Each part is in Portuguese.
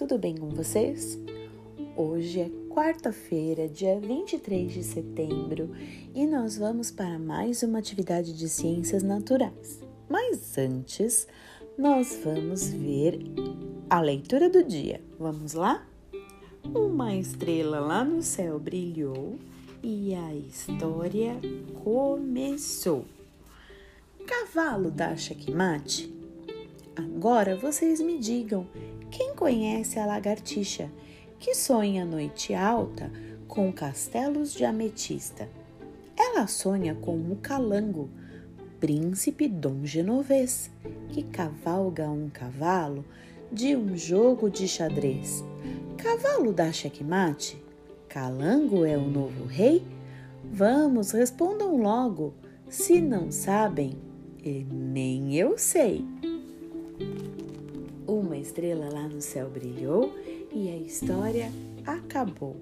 tudo bem com vocês? Hoje é quarta-feira, dia 23 de setembro, e nós vamos para mais uma atividade de ciências naturais. Mas antes, nós vamos ver a leitura do dia. Vamos lá? Uma estrela lá no céu brilhou e a história começou. Cavalo da checkmate? Agora vocês me digam, quem conhece a lagartixa que sonha noite alta com castelos de ametista? Ela sonha com o calango, príncipe Dom Genovês, que cavalga um cavalo de um jogo de xadrez. Cavalo da checkmate? Calango é o novo rei? Vamos, respondam logo. Se não sabem, nem eu sei. Estrela lá no céu brilhou e a história acabou.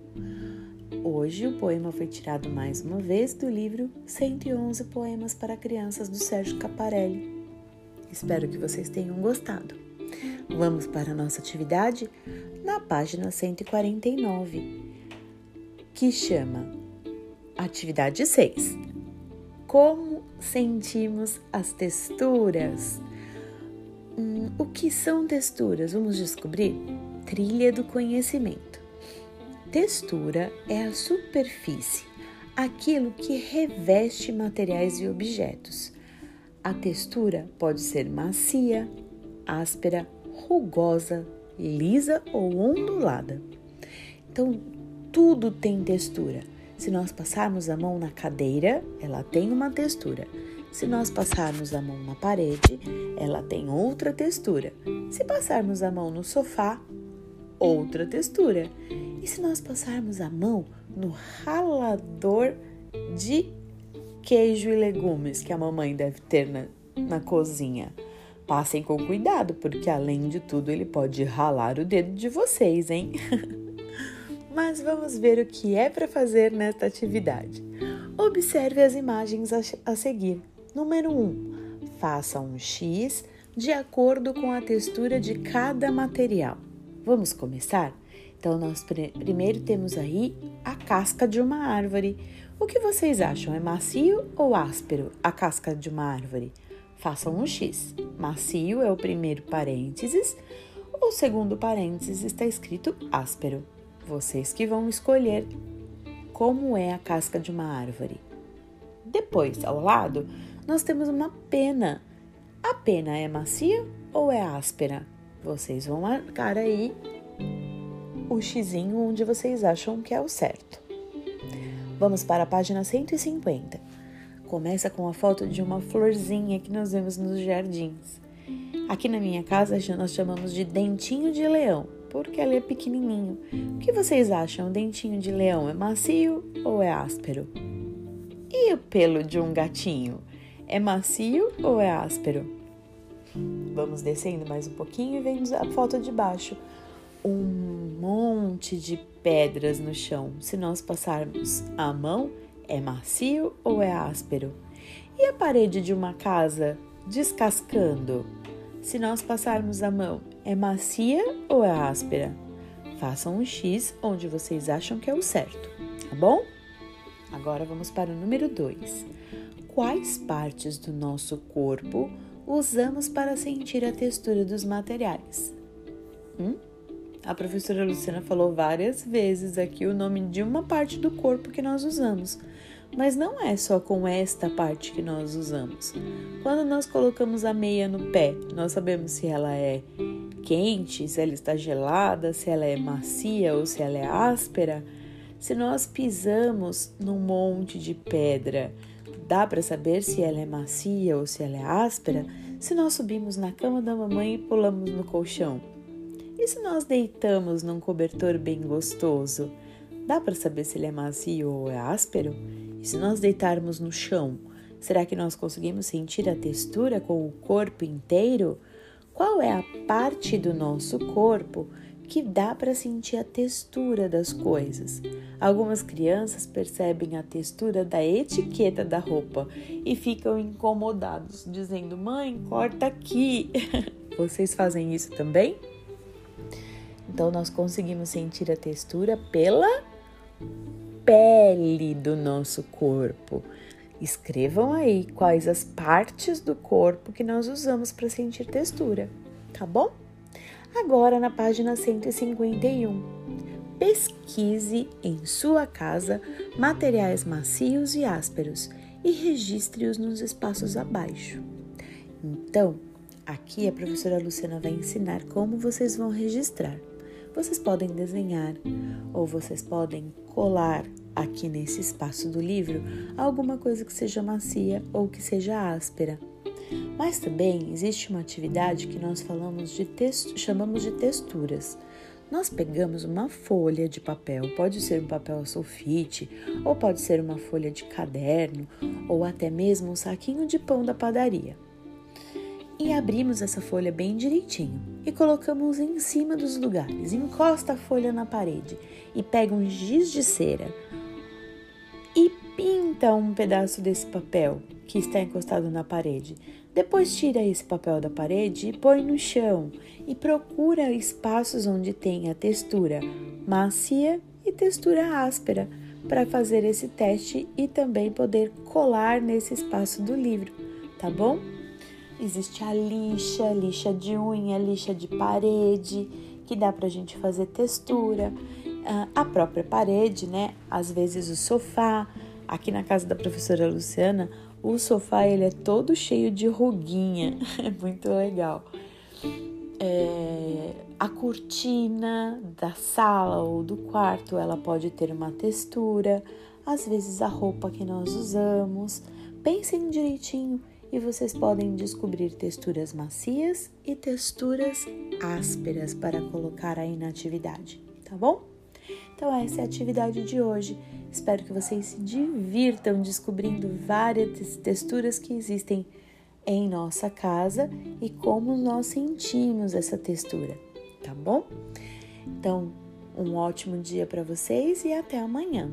Hoje o poema foi tirado mais uma vez do livro 111 Poemas para Crianças do Sérgio Caparelli. Espero que vocês tenham gostado. Vamos para a nossa atividade na página 149, que chama Atividade 6. Como sentimos as texturas? O que são texturas? Vamos descobrir? Trilha do conhecimento. Textura é a superfície, aquilo que reveste materiais e objetos. A textura pode ser macia, áspera, rugosa, lisa ou ondulada. Então, tudo tem textura. Se nós passarmos a mão na cadeira, ela tem uma textura. Se nós passarmos a mão na parede, ela tem outra textura. Se passarmos a mão no sofá, outra textura. E se nós passarmos a mão no ralador de queijo e legumes que a mamãe deve ter na, na cozinha? Passem com cuidado, porque além de tudo ele pode ralar o dedo de vocês, hein? Mas vamos ver o que é para fazer nesta atividade. Observe as imagens a, a seguir. Número 1. Um, faça um X de acordo com a textura de cada material. Vamos começar? Então, nós pr primeiro temos aí a casca de uma árvore. O que vocês acham? É macio ou áspero a casca de uma árvore? Façam um X. Macio é o primeiro parênteses, o segundo parênteses está escrito áspero. Vocês que vão escolher como é a casca de uma árvore. Depois, ao lado, nós temos uma pena. A pena é macia ou é áspera? Vocês vão marcar aí o xizinho onde vocês acham que é o certo. Vamos para a página 150. Começa com a foto de uma florzinha que nós vemos nos jardins. Aqui na minha casa nós chamamos de dentinho de leão, porque ela é pequenininho. O que vocês acham? O dentinho de leão é macio ou é áspero? E o pelo de um gatinho? É macio ou é áspero? Vamos descendo mais um pouquinho e vemos a foto de baixo. Um monte de pedras no chão. Se nós passarmos a mão, é macio ou é áspero? E a parede de uma casa descascando? Se nós passarmos a mão, é macia ou é áspera? Façam um X onde vocês acham que é o certo, tá bom? Agora vamos para o número 2 quais partes do nosso corpo usamos para sentir a textura dos materiais? Hum? A professora Luciana falou várias vezes aqui o nome de uma parte do corpo que nós usamos, mas não é só com esta parte que nós usamos. Quando nós colocamos a meia no pé, nós sabemos se ela é quente, se ela está gelada, se ela é macia ou se ela é áspera. Se nós pisamos num monte de pedra, Dá para saber se ela é macia ou se ela é áspera se nós subimos na cama da mamãe e pulamos no colchão. E se nós deitamos num cobertor bem gostoso? Dá para saber se ele é macio ou é áspero? E se nós deitarmos no chão, será que nós conseguimos sentir a textura com o corpo inteiro? Qual é a parte do nosso corpo que dá para sentir a textura das coisas. Algumas crianças percebem a textura da etiqueta da roupa e ficam incomodados, dizendo: Mãe, corta aqui. Vocês fazem isso também? Então, nós conseguimos sentir a textura pela pele do nosso corpo. Escrevam aí quais as partes do corpo que nós usamos para sentir textura, tá bom? Agora na página 151. Pesquise em sua casa materiais macios e ásperos e registre-os nos espaços abaixo. Então, aqui a professora Luciana vai ensinar como vocês vão registrar. Vocês podem desenhar ou vocês podem colar aqui nesse espaço do livro alguma coisa que seja macia ou que seja áspera. Mas também existe uma atividade que nós falamos de chamamos de texturas. Nós pegamos uma folha de papel, pode ser um papel sulfite, ou pode ser uma folha de caderno, ou até mesmo um saquinho de pão da padaria. E abrimos essa folha bem direitinho e colocamos em cima dos lugares. Encosta a folha na parede e pega um giz de cera e pinta um pedaço desse papel que está encostado na parede. Depois tira esse papel da parede e põe no chão e procura espaços onde tenha textura macia e textura áspera para fazer esse teste e também poder colar nesse espaço do livro, tá bom? Existe a lixa, lixa de unha, lixa de parede, que dá para a gente fazer textura a própria parede, né? Às vezes o sofá. Aqui na casa da professora Luciana, o sofá ele é todo cheio de ruguinha, é muito legal. É, a cortina da sala ou do quarto, ela pode ter uma textura. Às vezes a roupa que nós usamos. Pensem direitinho e vocês podem descobrir texturas macias e texturas ásperas para colocar aí na atividade, tá bom? Então, essa é a atividade de hoje. Espero que vocês se divirtam descobrindo várias texturas que existem em nossa casa e como nós sentimos essa textura, tá bom? Então, um ótimo dia para vocês e até amanhã.